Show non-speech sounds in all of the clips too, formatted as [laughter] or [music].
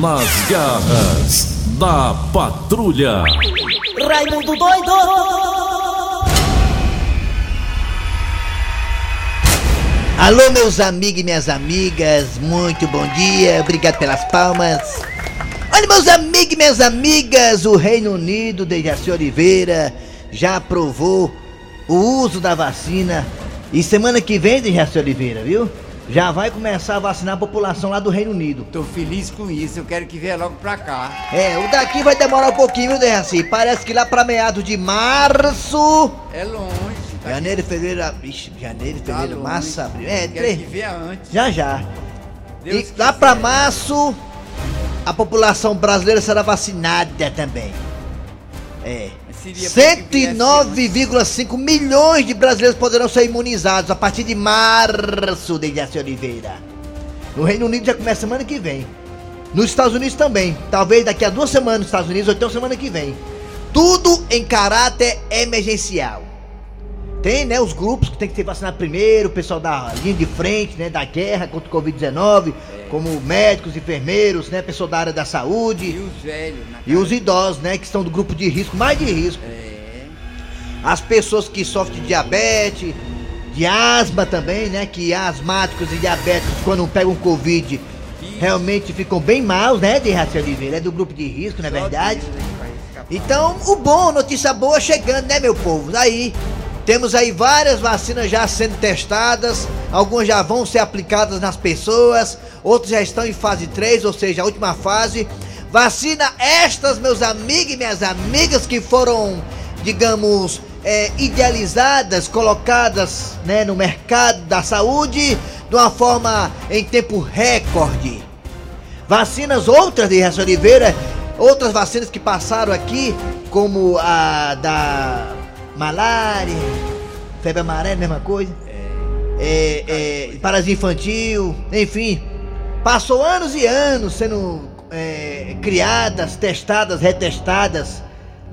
Nas garras da patrulha. Raimundo doido! Alô, meus amigos e minhas amigas, muito bom dia, obrigado pelas palmas. Olha, meus amigos e minhas amigas, o Reino Unido, Dejaci Oliveira, já aprovou o uso da vacina. E semana que vem, Dejaci Oliveira, viu? Já vai começar a vacinar a população lá do Reino Unido. Tô feliz com isso, eu quero que venha logo pra cá. É, o daqui vai demorar um pouquinho, viu, Dejaci? Parece que lá pra meados de março. É longe. Tá Janeiro, fevereiro, vixe, janeiro, Tá fevereiro, longe. março, abril. É, Quero três. que venha antes. Já já. Deus e quiser. lá pra março, a população brasileira será vacinada também. É. Seria bom que viesse 109,5 milhões de brasileiros poderão ser imunizados a partir de março, Dejaci Oliveira. No Reino Unido já começa semana que vem. Nos Estados Unidos também. Talvez daqui a duas semanas nos Estados Unidos ou então semana que vem. Tudo em caráter emergencial. Tem, né, os grupos que tem que ser vacinado primeiro, o pessoal da linha de frente, né, da guerra contra o Covid-19, como médicos, enfermeiros, né, pessoal da área da E saúde os velhos, e os idosos, né, que estão do grupo de risco, mais de risco. É. As pessoas que sofrem de diabetes, de asma também, né, que asmáticos e diabéticos quando pegam Covid realmente ficam bem mal, né, de Raci Oliveira, é do grupo de risco, não é verdade? Então, o bom, notícia boa chegando, né, meu povo? Aí, temos aí várias vacinas já sendo testadas, algumas já vão ser aplicadas nas pessoas, outras já estão em fase 3, ou seja, a última fase. Vacina estas, meus amigos e minhas amigas, que foram, digamos, é, idealizadas, colocadas né, no mercado da saúde de uma forma em tempo recorde. Vacinas outras de Raça Oliveira, outras vacinas que passaram aqui, como a da malária, febre amarela, mesma coisa. É, é, paralisia infantil, enfim. Passou anos e anos sendo é, criadas, testadas, retestadas,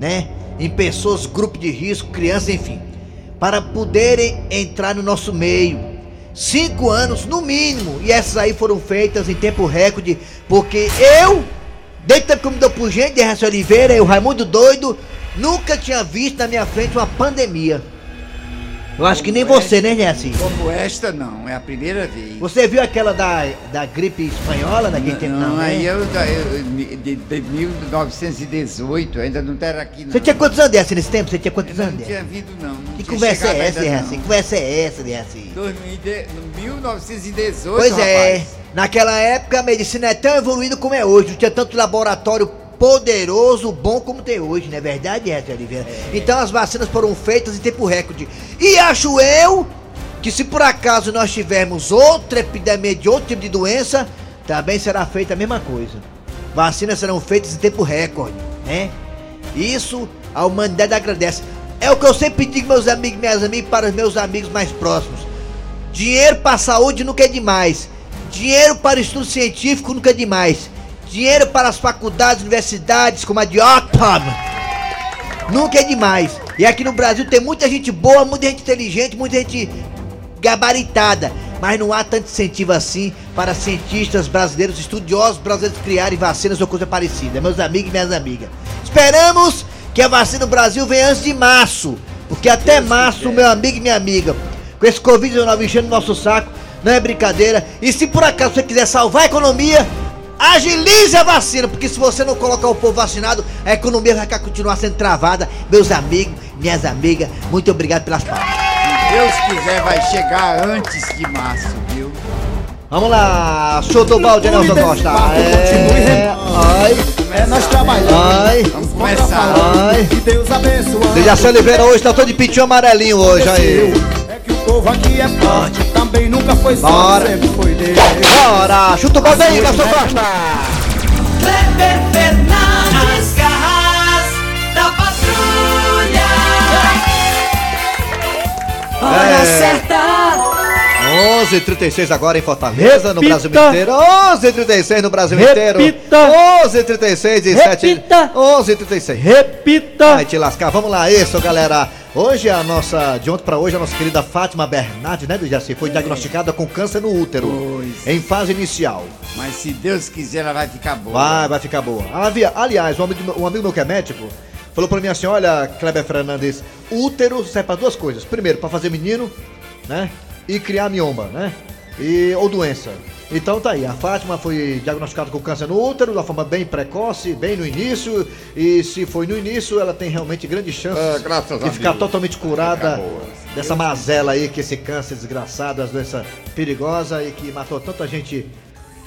né? Em pessoas, grupo de risco, crianças, enfim. Para poderem entrar no nosso meio. Cinco anos no mínimo. E essas aí foram feitas em tempo recorde. Porque eu, desde o tempo que eu me dou por gente, de Raça Oliveira, e o Raimundo Doido, nunca tinha visto na minha frente uma pandemia. Eu acho que nem você, né, Jesse? Como esta, não, é a primeira vez. Você viu aquela da, da gripe espanhola naquele tempo? não, Não, aí né? eu, eu de, de 1918, ainda não era aqui não. Você tinha quantos anos, Jesse, nesse tempo? Você tinha Eu quantos não anos? tinha Jesse? vindo não. não Que tinha conversa é essa, Jesse? Que não. conversa é essa, Jesse? 2000 1918, Pois é, rapaz. naquela época a medicina é tão evoluída como é hoje. Não tinha tanto laboratório poderoso, bom como tem hoje, não é verdade, Jesse Oliveira? Então as vacinas foram feitas em tempo recorde. E acho eu que se por acaso nós tivermos outra epidemia de outro tipo de doença, também será feita a mesma coisa. Vacinas serão feitas em tempo recorde, né? Isso a humanidade agradece. É o que eu sempre digo, meus amigos minhas amigas, para os meus amigos mais próximos. Dinheiro para a saúde nunca é demais. Dinheiro para o estudo científico nunca é demais. Dinheiro para as faculdades, universidades, como a de Oxford, nunca é demais. E aqui no Brasil tem muita gente boa, muita gente inteligente, muita gente gabaritada. Mas não há tanto incentivo assim para cientistas brasileiros, estudiosos brasileiros criarem vacinas ou coisa parecida, meus amigos e minhas amigas. Esperamos que a vacina no Brasil venha antes de março, porque até março, meu amigo e minha amiga, com esse Covid-19 enchendo o nosso saco, não é brincadeira. E se por acaso você quiser salvar a economia, agilize a vacina, porque se você não colocar o povo vacinado, a economia vai continuar sendo travada. Meus amigos, minhas amigas, muito obrigado pelas palavras. Se Deus quiser, vai chegar antes de março, viu? Vamos lá, show do balde, Nelson Costa. É, ai, É nós trabalhando. ai, Vamos começar. ai. Que Deus abençoe. Dejaci Oliveira hoje tá todo de pitinho amarelinho hoje aí. Povo aqui é forte. Também nunca foi só, Bora. sempre foi dele. Bora, chuta o balde aí, Nelson Costa. Kleber Fernandes, garras da patrulha. Hora É. certa, 11h36 agora em Fortaleza, no Repita. Brasil inteiro. 11h36 no Brasil inteiro. Repita. 11h36 e 7. Repita. 11h36. Repita! Vai te lascar. Vamos lá, isso, galera. Hoje a nossa, de ontem pra hoje, a nossa querida Fátima Bernardes, né, do Jaci, foi diagnosticada com câncer no útero. Pois. Em fase inicial. Mas se Deus quiser, ela vai ficar boa. Vai, vai ficar boa. Havia- aliás, um amigo, meu- um amigo meu que é médico falou pra mim assim: olha, Kleber Fernandes, útero serve pra duas coisas. Primeiro, pra fazer menino, né? E criar mioma, né? E, ou doença. Então tá aí, a Fátima foi diagnosticada com câncer no útero, da forma bem precoce, bem no início. E se foi no início, ela tem realmente grandes chances Ah, graças de ficar Deus. totalmente curada Fica boa. dessa mazela aí, que esse câncer desgraçado, as doenças perigosas e que matou tanta gente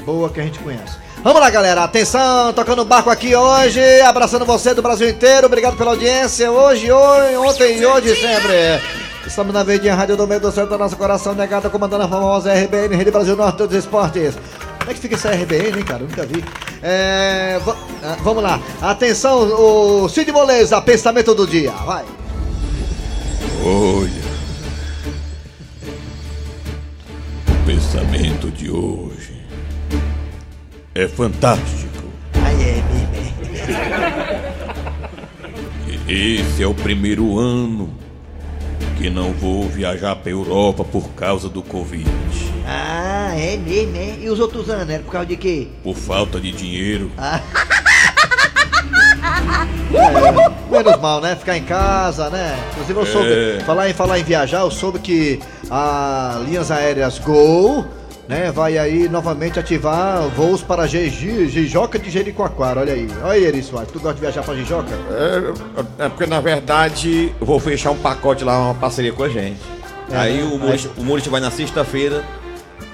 boa que a gente conhece. Vamos lá, galera. Atenção, tocando barco aqui hoje, abraçando você do Brasil inteiro. Obrigado pela audiência. Hoje, hoje ontem e hoje sempre. Estamos na Verdinha Rádio do Meio do Centro do nosso coração, negada, comandando a famosa RBN, Rede Brasil Norte dos Esportes. Como é que fica essa RBN, hein, cara? Eu nunca vi. É, ah, vamos lá. Atenção, o Cid Moleza, pensamento do dia. Vai. Olha. O pensamento de hoje é fantástico. Aí é, bebê. Esse é o primeiro ano que não vou viajar para Europa por causa do Covid. Ah, é mesmo, é? E os outros anos, era por causa de quê? Por falta de dinheiro. Menos mal, né? Ficar em casa, né? Inclusive eu soube, É. falar em falar em viajar, eu soube que a linhas aéreas Gol, né, vai aí novamente ativar voos para Jeji, Jijoca de Jericoacoara, olha aí. Olha aí, Eri Soares, tu gosta de viajar para Jijoca? É, é porque na verdade eu vou fechar um pacote lá, uma parceria com a gente. É, aí né? o Maurício, o Maurício vai na sexta-feira,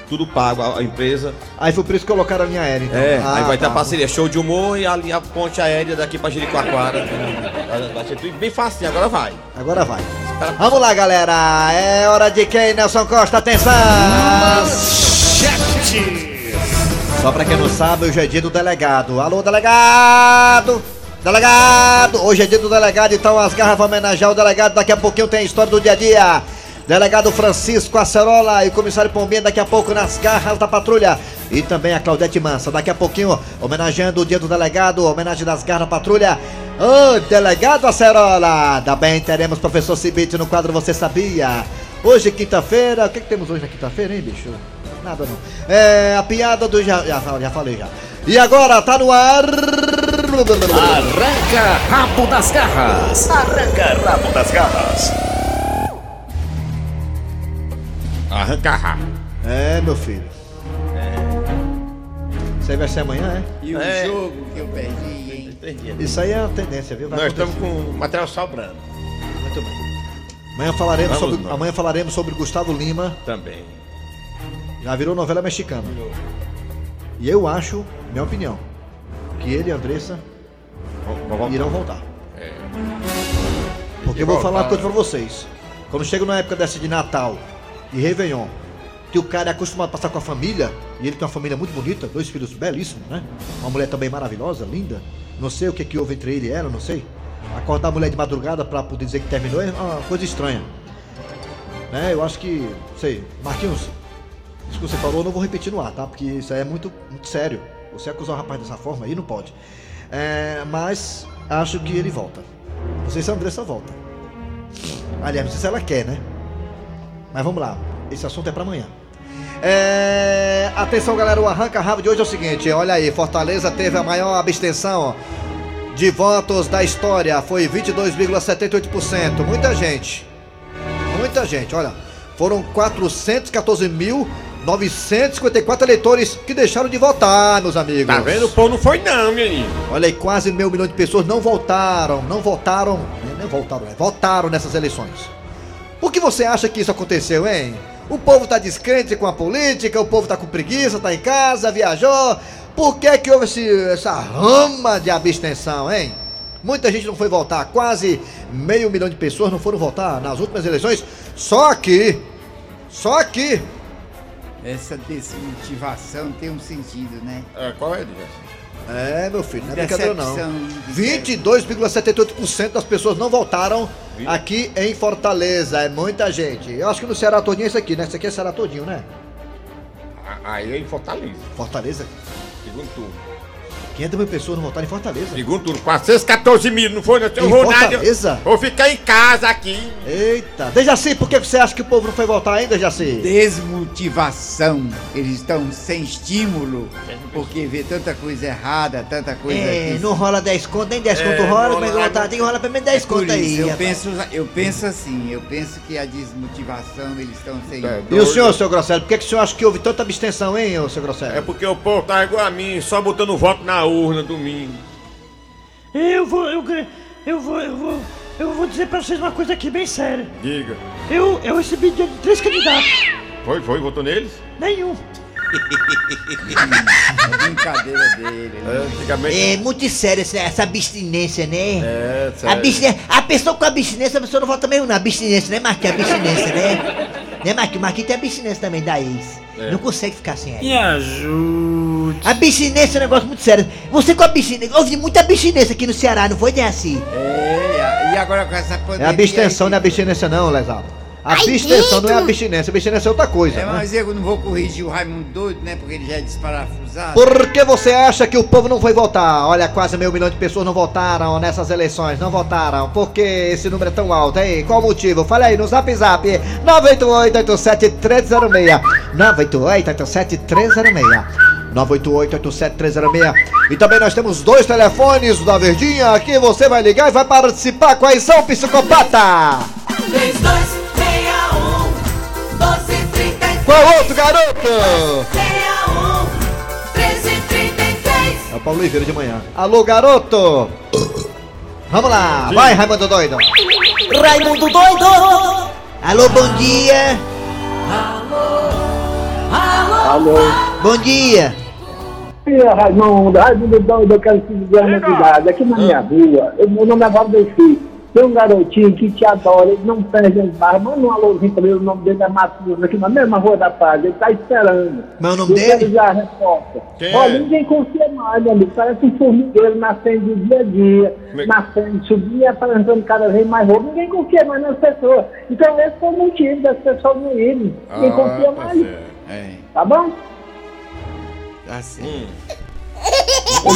tudo pago, a, a empresa. Aí foi por isso que colocaram a linha aérea, então. É, Ah, aí vai ter tá. a parceria show de humor e ali a ponte aérea daqui pra Jericoacoara. Vai ser tudo bem facinho, agora vai. Agora vai. Vamos lá, galera. É hora de quem, Nelson Costa? Atenção! Só pra quem não sabe, hoje é dia do delegado. Alô, delegado! Delegado! Hoje é dia do delegado, então as garras vão homenagear o delegado. Daqui a pouquinho tem a história do dia a dia. Delegado Francisco Acerola e o comissário Pombinha daqui a pouco nas garras da patrulha. E também a Claudete Mansa. Daqui a pouquinho, homenageando o dia do delegado, homenagem das garras da patrulha. Ô, delegado Acerola! Também teremos professor Cibite no quadro Você Sabia? Hoje, quinta-feira. O que, que temos hoje na quinta-feira, hein, bicho? Nada não. É a piada do. Já, já, já falei já. E agora tá no ar. Arranca rabo das garras. Arranca rabo das garras. Arranca rabo. É, meu filho. Isso aí vai ser amanhã, E o É. jogo que eu perdi, hein? é? Isso aí é uma tendência, viu? Vai Nós estamos com material sobrando Muito bem. Amanhã falaremos, Vamos sobre, nós. amanhã falaremos sobre Gustavo Lima. também. Já virou novela mexicana. E eu acho, minha opinião, que ele e a Andressa irão voltar. É. Porque eu vou falar uma coisa pra vocês. Quando chega na época dessa de Natal e Réveillon, que o cara é acostumado a passar com a família, e ele tem uma família muito bonita, dois filhos belíssimos, né? Uma mulher também maravilhosa, linda. Não sei o que, que houve entre ele e ela, não sei. Acordar a mulher de madrugada pra poder dizer que terminou é uma coisa estranha. Né? Eu acho que, não sei, Marquinhos, isso que você falou eu não vou repetir no ar, tá? Porque isso é muito, muito sério. Você acusar o rapaz dessa forma aí não pode. É, mas acho que ele volta. Não sei se a Andressa volta. Aliás, não sei se ela quer, né? Mas vamos lá. Esse assunto é pra amanhã. É, Atenção, galera. O arranca-rabo de hoje é o seguinte. Olha aí, Fortaleza teve a maior abstenção de votos da história. Foi 22,78%. Muita gente. Muita gente, olha. Foram 414.954 eleitores que deixaram de votar, meus amigos. Tá vendo? O povo não foi não, menino. Olha aí, quase meio milhão de pessoas não votaram, não votaram, não votaram, né, votaram nessas eleições. Por que você acha que isso aconteceu, hein? O povo tá descrente com a política, o povo tá com preguiça, tá em casa, viajou. Por que que houve esse- essa rama de abstenção, hein? Muita gente não foi votar, quase meio milhão de pessoas não foram votar nas últimas eleições. Só que, só que, Essa desmotivação tem um sentido, né? É, qual é, Dias? é meu filho, não é brincadeira não. Decepção de 22,78% das pessoas não votaram Aqui em Fortaleza, é muita gente. Eu acho que no Ceará todinho é isso aqui, né? Isso aqui é Ceará todinho, né? Aí é em Fortaleza. Fortaleza. Segundo turno. 500 mil pessoas não votaram em Fortaleza. Segundo turno, 414 mil, não foi? Não Em vou nada. Fortaleza? Vou ficar em casa aqui. Eita. Dejaci, por que você acha que o povo não foi votar ainda, Dejaci? Desmotivação. Eles estão sem estímulo, porque vê tanta coisa errada, tanta coisa É, que não rola 10 conto, nem 10 É, conto não rola, rola mas tem que rolar pelo menos 10 É conto aí. eu penso, eu penso assim, eu penso que a desmotivação, eles estão sem. É, E o senhor, seu Grosselio, por que, que o senhor acha que houve tanta abstenção, hein, seu Grosselio? É porque o povo tá igual a mim, só botando voto na urna domingo. Eu vou, eu, eu vou, eu vou, eu vou dizer pra vocês uma coisa aqui bem séria. Diga. Eu, eu recebi de três candidatos, Foi, foi, votou neles? nenhum. [laughs] É brincadeira dele. né? É, antigamente. É muito sério essa, essa abstinência, né? É, A, sério. abstinência, a pessoa com abstinência, a pessoa não vota mesmo na abstinência, né, Marquinhos? Abstinência, né? [laughs] Né, Marquinhos? Marquinhos tem abstinência também da ex. É. Não consegue ficar sem ela. Me ajude. Abstinência é um negócio muito sério. Você com abstinência. Houve muita abstinência aqui no Ceará, não foi, Deaci? É, e agora com essa É pandemia. abstenção, aí, não é abstinência, não, Lesal. Abstenção não é abstinência. Abstinência é outra coisa. É, né? mas eu não vou corrigir o Raimundo doido, né? Porque ele já é desparafusado. Por que você acha que o povo não foi votar? Olha, quase meio milhão de pessoas não votaram nessas eleições, não votaram. Por que esse número é tão alto, hein? Qual o motivo? Fala aí no zap zap 988-87306 988-87306 988-87306 E também nós temos dois telefones da Verdinha aqui você vai ligar e vai participar. Quais são, psicopata? 3261 1233 Qual outro, garoto? 61 1333 É o Paulo Oliveira de manhã. Alô, garoto! Vamos lá, vai, Raimundo Doido! Raimundo doido Alô, bom dia! Alô? Bom dia! Raimundo, Raimundo doido, eu quero te dizer uma novidade. Aqui na minha rua, eu- meu nome é Valdeci. Tem um garotinho que te adora, ele não perde as barras. Manda um alôzinho pra ele, o nome dele é Matheus, aqui na mesma Rua da Paz. Ele tá esperando. Mas o nome Eu dele? quero já a resposta. Quem Olha, é? ninguém confia mais, meu amigo. Parece um formigueiro nascendo do dia a dia, é- nascendo, subindo e aparentando cada vez mais roubo. Ninguém confia mais nas pessoas. Então esse foi o motivo das pessoas não irem. Ninguém confia tá mais. É, Tá bom? Tá certo. Hum.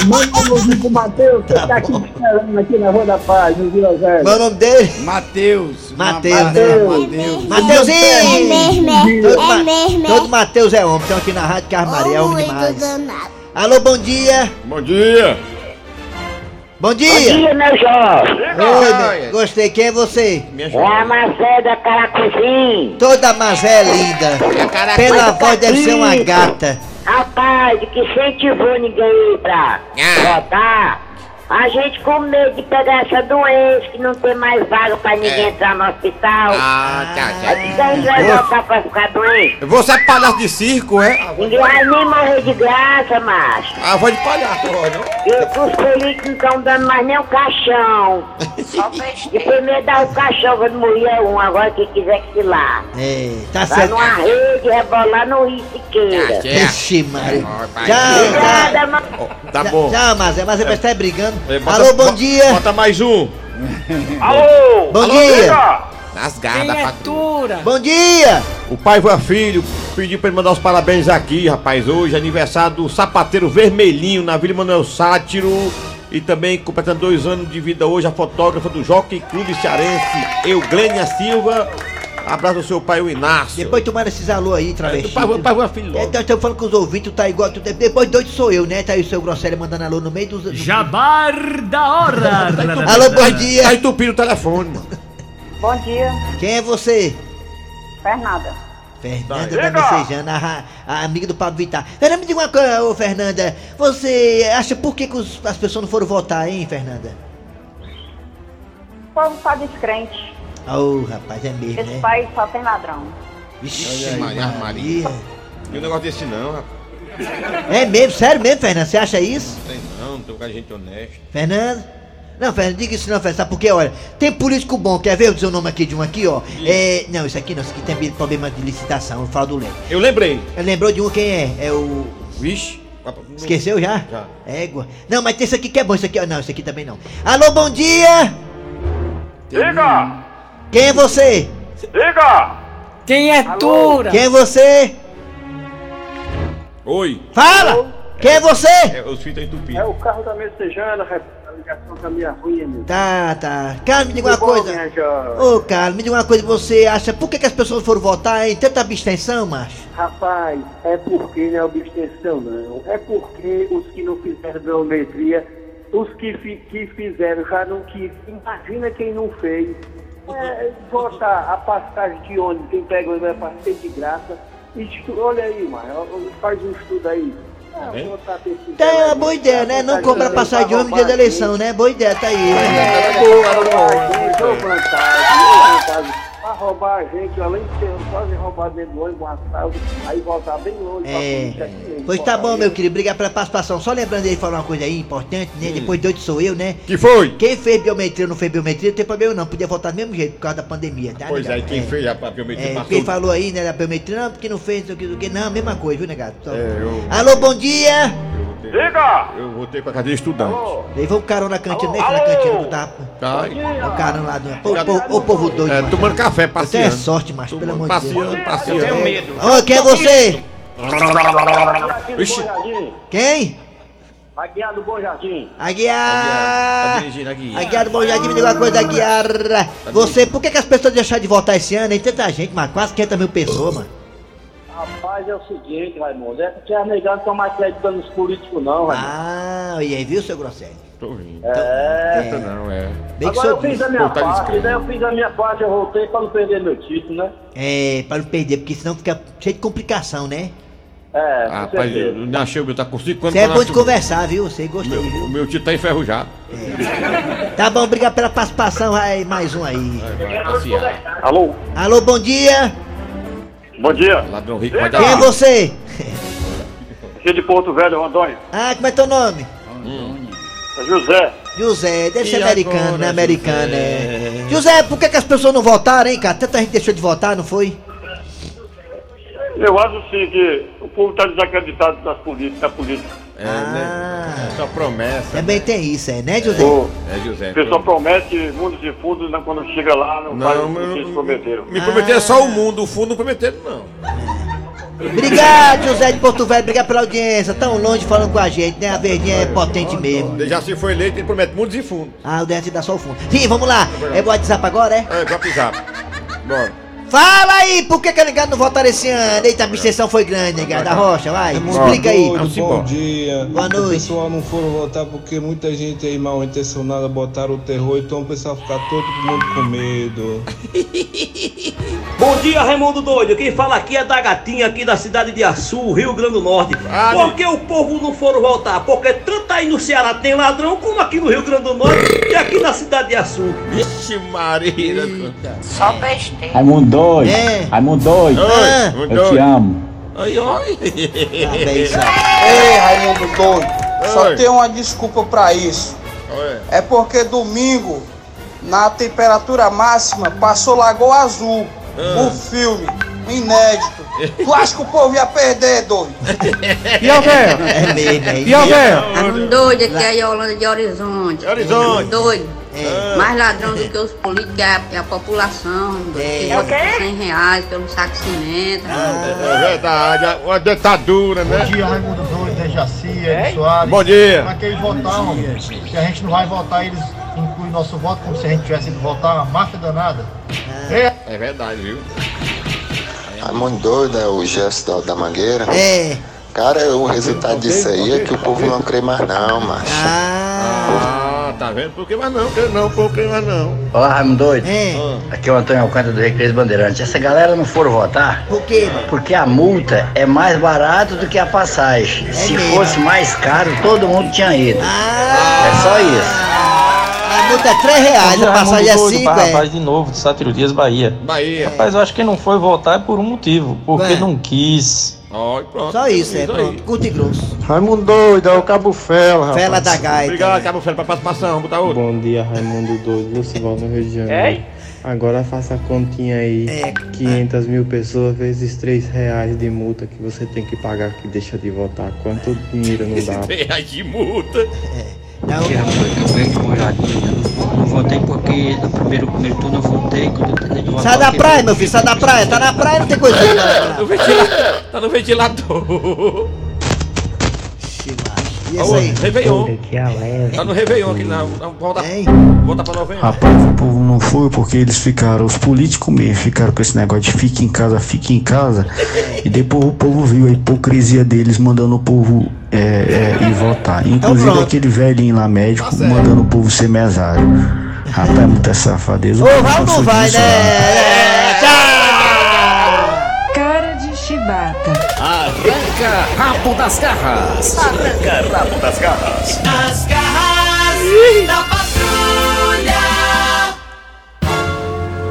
Manda um alôzinho pro Matheus, que tá aqui esperando aqui na Rua da Paz, no Vila Velha. Qual é o nome dele? Mateus. Mateus, Ma- né? Mateus. Mateuzinho! É mesmo, Todo, é, é mesmo. todo Mateus é homem, estão aqui na Rádio Carmaria, é homem demais. Alô, bom dia! Bom dia. Bom dia! meu jovem. Oi, bem, gostei, quem é você? É a ajuda. Marcela Caracuzim. Toda mazé linda. Pela voz deve ser uma gata. Rapaz, que incentivou ninguém pra votar. A gente com medo de pegar essa doença, que não tem mais vaga pra ninguém entrar no hospital. Ah, tá, É que daí vai voltar pra ficar doente. Você é palhaço de circo, é? Ninguém vai nem morrer de graça, macho. Ah, vou de palhaço, não? E os políticos não estão dando mais nem o caixão. E primeiro dá o caixão quando morria um, agora quem quiser que se lá. É, tá Vai certo. numa rede, rebolar no Rio Siqueira. Vixe, Maria. Ó, pai. Tchau, Obrigada, tchau. Tá bom. Tchau, Mazé. Mazé parece que tá brigando. É, bota- Alô, bom bo- dia. Bota mais um. [laughs] Alô? Bom dia. Nas garras da patrulha. Bom dia. O pai foi a filho, pediu pra ele mandar os parabéns aqui, rapaz. Hoje é aniversário do sapateiro vermelhinho na Vila Manuel Sátiro. E também completando dois anos de vida hoje, a fotógrafa do Jockey Clube Cearense, Euglênia Silva. Abraço ao seu pai, o Inácio. Depois tomaram esses alô aí, É, travesti. o pai, o pai foi a filho É, logo. nós estamos falando com os ouvintes, tá igual. tu- Depois doido sou eu, né? Tá aí o seu Grosselho mandando alô no meio dos. do- Jabar da hora. [laughs] Alô, bom dia. Tá entupindo o telefone. Bom dia, Quem é você? Fernanda. Fernanda da Messejana, a, a amiga do Pablo Vittar. Fernanda, me diga uma coisa, ô Fernanda. Você acha por que, que os- as pessoas não foram votar, hein, Fernanda? O povo tá descrente. Ô, rapaz, é mesmo, Esse né? país só tem ladrão. Vixe, aí, Maria. Maria. E um negócio desse não, rapaz. É mesmo, sério mesmo, Fernanda? Você acha isso? Não tem não, não tem com a gente honesta. Fernanda? Não, Fernanda, diga isso não, Fernanda, sabe por quê? Olha, tem político bom, quer ver? Eu dizer o nome aqui de um aqui, ó. É. Não, isso aqui não, isso aqui tem problema de licitação, eu falo do Leme. Eu lembrei. Lembrou de um quem é? É o. Vixe. Esqueceu já? Já. Égua. Não, mas tem esse aqui que é bom, isso aqui, ó. Não, isso aqui também não. Alô, bom dia! Diga! Quem é você? Diga! Quem é Tura? Quem é você? Oi. Fala! Quem é você? É, os fios estão entupidos. É o carro da messejana, a ligação tá meio ruim, amigo. Tá, tá. Carlos, me diga uma coisa. Ô, Carlos, me diga uma coisa. Você acha... Por que, que as pessoas foram votar em tanta abstenção, macho? Rapaz, é porque não é obstenção, não. É porque os que não fizeram biometria, os que, fi- que fizeram já não quis. Imagina quem não fez. É, votar a passagem de ônibus, quem pega o vai passar de graça. Estu- olha aí, mano, faz um estudo aí. Ah, Tá, é uma boa ideia, né? Não compra passagem de ônibus dia da eleição, né? Boa ideia, tá aí. É, roubar a roubar a gente, além de ser quase roubar dentro do ônibus, um assalto, aí voltar bem longe pra polícia aqui, É. hein, Pois tá bom, porcaria. meu querido. Obrigado pela participação. Só lembrando aí, falar uma coisa aí importante, né? Depois doido sou eu, né? Que foi? Quem fez biometria ou não fez biometria, não tem problema não. Podia votar do mesmo jeito, por causa da pandemia, tá? Pois é, negado? e quem fez a a biometria É, passou. quem falou aí, né, da biometria, não, porque não fez, não sei o que, não sei o que. Não, mesma coisa, viu, negado? Só- É, eu, Alô, bom dia! Diga! eu voltei pra cadeia estudante. Levou o carão na cantina, nem na cantina eu tava. Tá? O carão lá do. Ô, povo- ô, povo doido. É, macho. tomando café, Você é passeando. sorte, macho, pelo amor de Deus. Passeando, passeando. Ô, quem é você? Do Ixi. Jardim. Quem? Aguiar do Bom Jardim. Tá Aguiar! Aguiar do Bom Jardim, me diga uma coisa, Aguiar. Você, por que, que as pessoas deixaram de votar esse ano? Tem tanta gente, mano, quase 500 mil pessoas, mano. Rapaz, é o seguinte, Raimundo, é porque as negadas não estão mais acreditando nos políticos, não, Raimundo. Ah, e aí, viu, seu Grosselho? Tô rindo. É. Tenta não, é. Bem que Agora eu fiz a minha tá parte, né? Eu fiz a minha parte, eu voltei pra não perder meu título, né? É, pra não perder, porque senão fica cheio de complicação, né? É, com Rapaz, eu não achei o meu tá com 5 anos. Você é pra bom de conversar, viu? Você gostei, O viu? meu tio tá enferrujado. Tá bom, obrigado pela participação, vai mais um aí. Vai. Alô? Alô, bom dia! Bom dia. Ladrão rico vai Quem é você? Aqui de Porto Velho, Rondônia. Ah, como é teu nome? É José. José, deve ser E americano, agora, né? Americano, José? é. José, por que, que as pessoas não votaram, hein, cara? Tanta gente deixou de votar, não foi? Eu acho sim que o povo está desacreditado das políticas, da política. É, né? É só promessa. Também tem isso, é, né, José? O É, José. pessoal promete mundos e fundos, né, quando chega lá não, faz Não, o que eles prometeram. me prometeram só o mundo, o fundo não prometeram, não. Obrigado, José de Porto Velho, obrigado pela audiência. Tão longe falando com a gente, né? A verdinha é potente mesmo. Já se foi eleito, ele promete mundos e fundos. Ah, o Dente dá só o fundo. Sim, vamos lá. É o WhatsApp agora, é? É, WhatsApp. Bora. Fala aí, por que que a negado não votaram esse ano? Eita, a abstenção foi grande, negado. Da rocha, vai. Explica aí. Vamos bom dia. Boa O noite. pessoal não foram votar porque muita gente aí mal intencionada botaram o terror, então o pessoal ficar todo mundo com medo. [laughs] Bom dia, Raimundo Doido. Quem fala aqui é da gatinha aqui da cidade de Açu, Rio Grande do Norte. Ah, Por que o povo não foram votar? Porque tanto aí no Ceará tem ladrão, como aqui no Rio Grande do Norte e aqui na cidade de Açu. Vixe, Maria. Só besteira. Raimundo doido, É. Raimundo doido, Ah, Oi, eu te amo. Oi, oi. tá. [laughs] Ei, Raimundo doido, só tem uma desculpa pra isso. É porque domingo, na temperatura máxima, passou Lagoa Azul, Ah. o filme, inédito. [laughs] Tu acha que o povo ia perder, doido? E alguém? É mesmo, é E alguém? Raimundo doido, aqui é a Yolanda de Horizonte. Horizonte. Doido. É. Mais ladrão do que os políticos é a, é a população. É. Que vota por 100 reais pelo saco de cimento. É verdade, uma ditadura, né? dia, Raimundo Doido, Dejaci, Ed Soares. Bom dia. Pra que eles votaram? Se a gente não vai votar, eles incluem nosso voto como se a gente tivesse ido votar, uma máfia danada. É. É verdade, viu? Raimundo doido, é o gesto da, da mangueira. É. Cara, o resultado disso aí é que o povo não crê mais não, macho. Ah, tá vendo? Por que mais não? Por que não? Por que mais não? Olá, Raimundo doido. É. Aqui é o Antônio Alcântara do Recreio Bandeirante. Essa galera não foram votar Por quê, mano? porque a multa é mais barata do que a passagem. Se mesmo. fosse mais caro, todo mundo tinha ido. Ah, É só isso. a multa é 3 reais, a passagem é 5, é. Rapaz, de novo, de Sátiro Dias, Bahia. Bahia. Rapaz, eu acho que não foi votar é por um motivo, porque Ué. não quis. Ó, pronto. Só isso, é, aí. pronto. Curto e grosso. Raimundo Doido, é o Cabo Fela, rapaz. Fela da gaita. Obrigado, né? Cabo Fera, pra participação. Botar outro. Bom dia, Raimundo doido, Lucival no Rio de Janeiro. Agora faça a continha aí. É. 500 mil pessoas vezes 3 reais de multa que você tem que pagar que deixa de votar. Quanto dinheiro não [laughs] dá? Reais de multa. Aqui, rapaz, eu venho de Mojadinha. Não, não votei porque no primeiro, primeiro turno eu votei. Quando eu votar, Sai da praia, meu filho, sai da praia. Tá na praia, não tem coisa. Tá no ventilador. Tá. E esse aí? Réveillon. É. Tá no Réveillon aqui na. Volta, volta pra novembro. Rapaz, o povo não foi porque eles ficaram, os políticos mesmo, ficaram com esse negócio de fica em casa, fica em casa. E depois o povo viu a hipocrisia deles mandando o povo é, é, ir votar. Inclusive pronto. aquele velhinho lá médico mandando o povo ser mesário. Rapaz, é muita safadeza. Ô, vai ou não vai, né? Cara de chibata. Arranca rabo das garras. Arranca rabo das garras. As garras da patrulha.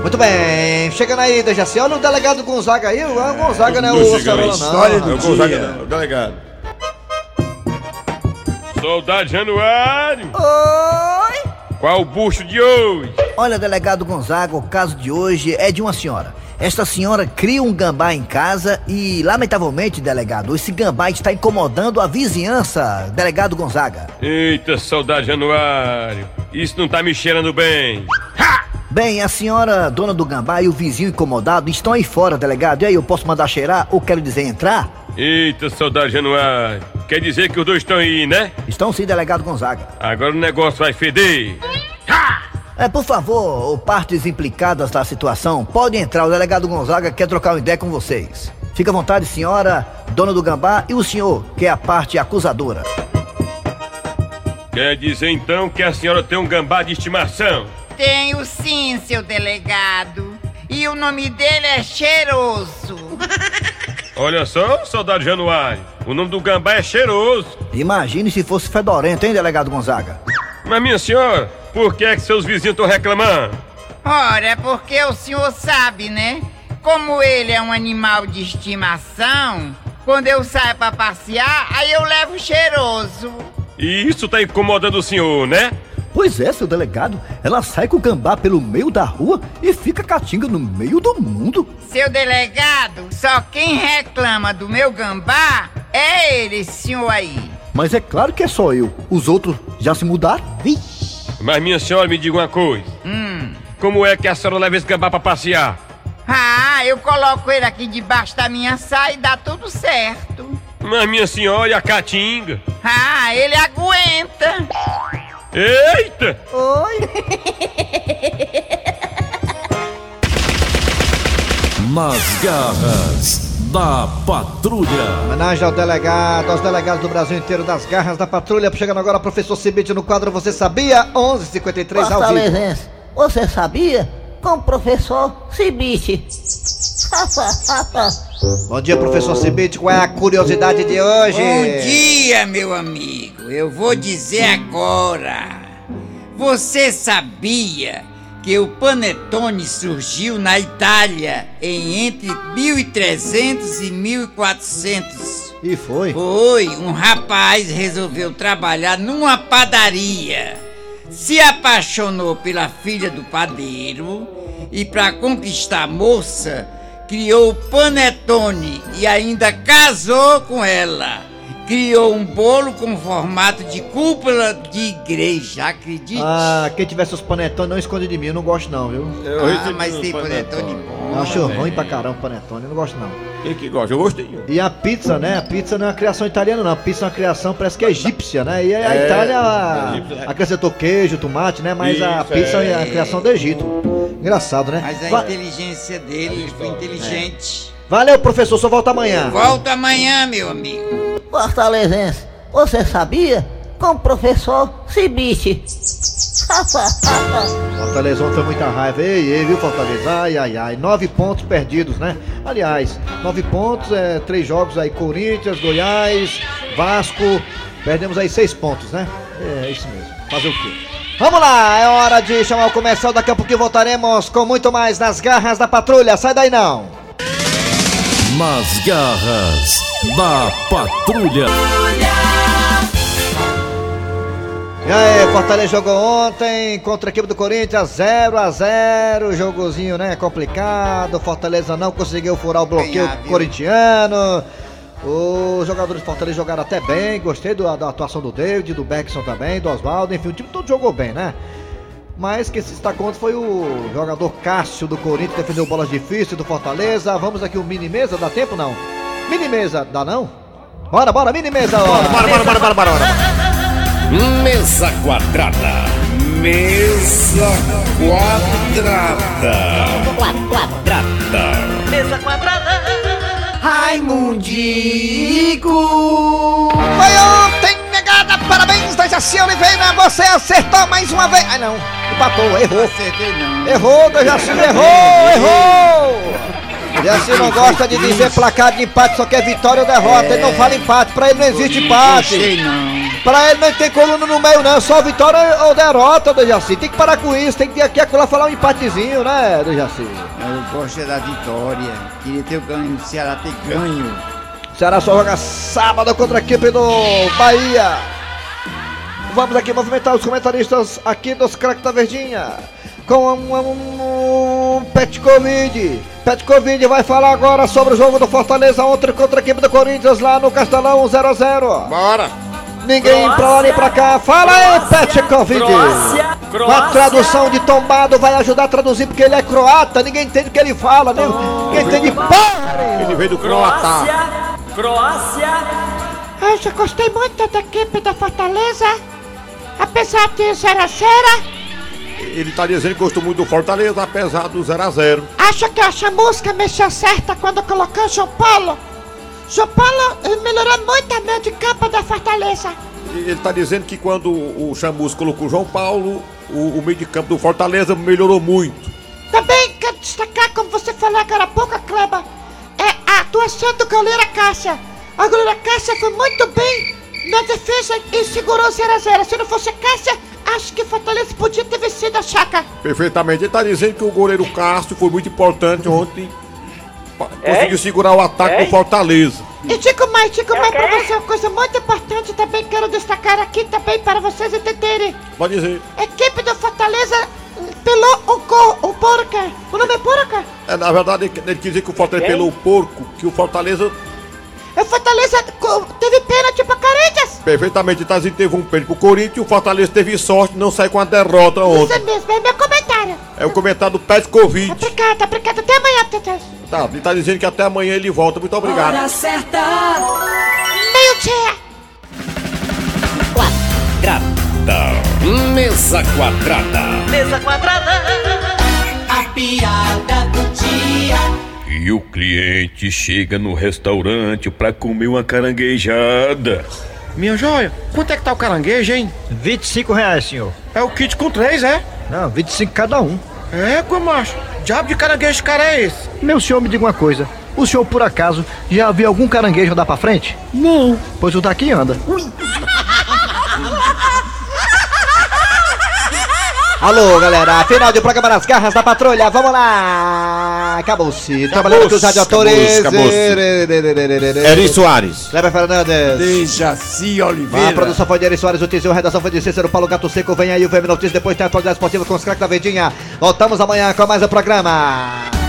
Muito bem, chegando aí, Dejaci. Olha o delegado Gonzaga aí. O Gonzaga não é o Acerola, não. História do Gonzaga, não, o delegado. Soldado Januário, Oi! Qual o bucho de hoje? Olha, delegado Gonzaga, o caso de hoje é de uma senhora. Esta senhora cria um gambá em casa e, lamentavelmente, delegado, esse gambá está incomodando a vizinhança, delegado Gonzaga. Eita, soldado Januário, isso não tá me cheirando bem. Bem, a senhora dona do gambá e o vizinho incomodado estão aí fora, delegado. E aí, eu posso mandar cheirar ou quero dizer entrar? Eita, soldado Januário, quer dizer que os dois estão aí, né? Estão sim, delegado Gonzaga. Agora o negócio vai feder. É, por favor, partes implicadas da situação, podem entrar. O delegado Gonzaga quer trocar uma ideia com vocês. Fica à vontade, senhora, dona do gambá, e o senhor, que é a parte acusadora. Quer dizer então que a senhora tem um gambá de estimação? Tenho sim, seu delegado. E o nome dele é Cheiroso. Olha só, soldado Januário, o nome do gambá é cheiroso. Imagine se fosse fedorento, hein, delegado Gonzaga? Mas minha senhora, por que é que seus vizinhos estão reclamando? Ora, é porque o senhor sabe, né? Como ele é um animal de estimação, quando eu saio pra passear, aí eu levo cheiroso. E isso tá incomodando o senhor, né? Pois é, seu delegado, ela sai com o gambá pelo meio da rua e fica catinga no meio do mundo. Seu delegado, só quem reclama do meu gambá é ele, esse senhor aí. Mas é claro que é só eu. Os outros já se mudaram? Mas minha senhora, me diga uma coisa. Hum. Como é que a senhora leva esse gambá pra passear? Ah, eu coloco ele aqui debaixo da minha saia e dá tudo certo. Mas minha senhora, e a caatinga? Ah, ele aguenta. Eita! Oi. Nas garras da patrulha. Homenagem ao delegado, aos delegados do Brasil inteiro das garras da patrulha. Chegando agora, professor Cibite no quadro Você Sabia? 11:53 ao vivo. Você sabia? Com o professor Cibite. [laughs] Bom dia, professor Cibite. Qual é a curiosidade de hoje? Bom dia, meu amigo. Eu vou dizer agora. Você sabia que o panetone surgiu na Itália em entre 1300 e 1400? E foi? Foi. Um rapaz resolveu trabalhar numa padaria. Se apaixonou pela filha do padeiro e para conquistar a moça, criou o panetone e ainda casou com ela. Criou um bolo com formato de cúpula de igreja, acredite? Ah, quem tiver seus panetones não esconde de mim, eu não gosto não, viu? Ah, mas tem panetone bom. Eu acho velho. ruim pra caramba o panetone, eu não gosto não. Quem que gosta? Eu gostei. E a pizza, né? A pizza não é uma criação italiana, não. A pizza é uma criação, parece que é egípcia, né? E a É, Itália é é. acrescentou queijo, tomate, né? Mas a Isso, pizza é. é. a criação do Egito. Engraçado, né? Mas a Va- inteligência dele foi inteligente. Valeu, professor, só volta amanhã. Volta amanhã, meu amigo. Fortalezense, você sabia? Com o professor Cibite. [laughs] Fortaleza ontem foi muita raiva. Ei, ei, viu, Fortaleza? Ai, ai, ai. Nove pontos perdidos, né? Aliás, nove pontos, é, três jogos aí, Corinthians, Goiás, Vasco. Perdemos aí seis pontos, né? É, isso mesmo. Fazer o quê? Vamos lá, é hora de chamar o comercial. Daqui a pouquinho voltaremos com muito mais nas garras da patrulha. Sai daí não. Nas garras da patrulha. E aí, Fortaleza jogou ontem contra a equipe do Corinthians, 0 a 0 jogozinho, né, complicado, Fortaleza não conseguiu furar o bloqueio viu? corintiano, Os jogadores do Fortaleza jogaram até bem, gostei do- da atuação do David, do Beckson também, do Oswaldo, enfim, o time todo jogou bem, né? Mas quem se destacou ontem foi o jogador Cássio do Corinthians, defendeu bolas difíceis do Fortaleza. Vamos aqui o mini mesa, dá tempo não? Mini mesa, dá não? Bora, bora, mini mesa! Bora, bora, bora, bora, bora, bora, bora. Mesa quadrada. Mesa quadrada. Quadrada. Mesa quadrada. Raimundico! Foi ontem, negada! Parabéns, Dejaci Oliveira! Você acertou mais uma vez! Ah, não! Empatou, errou! Acertei não. Errou, Dejaci, errou! Errou! Dejaci não gosta de dizer placar de empate, só quer vitória ou derrota. Ele não fala empate, pra ele não existe empate. Gostei não. Pra ele não tem coluna no meio, não. É só vitória ou derrota, Dejaci. Tem que parar com isso, tem que aqui acolá falar um empatezinho, né, Dejaci? Eu gosto é da vitória. Queria ter ganho, o Ceará ter ganho. O Ceará só joga sábado contra a equipe do Bahia. Vamos aqui movimentar os comentaristas aqui dos craques da Verdinha. Com um, um, um Petkovic. Petkovic vai falar agora sobre o jogo do Fortaleza ontem contra a equipe do Corinthians lá no Castelão 0x0. Bora! Ninguém pra lá nem pra cá. Fala aí, Petkovic. Croácia, Com a Croácia. tradução de tombado vai ajudar a traduzir porque ele é croata. Ninguém entende o que ele fala, né? Ninguém entende porra. Ele veio do Croatá. Croácia. Eu já gostei muito da equipe da Fortaleza. Apesar de 0 a 0 Ele tá dizendo que gostou muito do Fortaleza, apesar do 0x0. acho que essa música mexeu certa quando colocou João Paulo. João Paulo melhorou muito a meio de campo da Fortaleza. Ele tá dizendo que quando o Chamus colocou o João Paulo, o, o meio de campo do Fortaleza melhorou muito. Também quero destacar, como você falou agora há pouco, Kleber, é a atuação do goleiro Cássia. A goleira Cássia foi muito bem na defesa e segurou 0 a 0 Se não fosse a Cássia, acho que Fortaleza podia ter vencido a Chaca. Perfeitamente. Ele tá dizendo que o goleiro Castro foi muito importante ontem. Pa- Conseguiu segurar o ataque do Fortaleza. E digo mais, digo mais pra você, uma coisa muito importante também quero destacar aqui também para vocês entenderem. Pode dizer. A equipe do Fortaleza pelou o gol, o Porca. O nome é Porca? É, na verdade, ele quis dizer que o Fortaleza Quem? pelo porco, que o Fortaleza O Fortaleza teve pênalti pra Corinthians. perfeitamente tá que teve um pênalti pro Corinthians e o Fortaleza teve sorte não sair com a derrota Isso ontem. mesmo, é meu comentário. É o comentário do Petkovic. Obrigada, obrigada. Até amanhã, Tetes. Tá, ele tá dizendo que até amanhã ele volta. Muito obrigado. Hora certa. Meio-dia. Quadrada. Mesa quadrada. Mesa quadrada. A piada do dia. E o cliente chega no restaurante pra comer uma caranguejada. Minha joia, quanto é que tá o caranguejo, hein? 25 reais, senhor. É o kit com três, é? Não, 25 cada um. É, macho. Diabo de caranguejo cara é esse? Meu senhor, me diga uma coisa. O senhor, por acaso, já viu algum caranguejo andar pra frente? Não. Pois o daqui anda. [laughs] Alô, galera, final de programa nas garras da patrulha, vamos lá! Acabou-se, trabalhando com os radiadores. Eri Soares. Kleber Fernandes. Dejaci A Oliveira. produção foi de Eri Soares, o Tizio, a redação foi de Cícero Paulo Gato Seco. Vem aí o VM Notícias, depois tem a atualidade esportiva com os craques da Verdinha. Voltamos amanhã com mais um programa.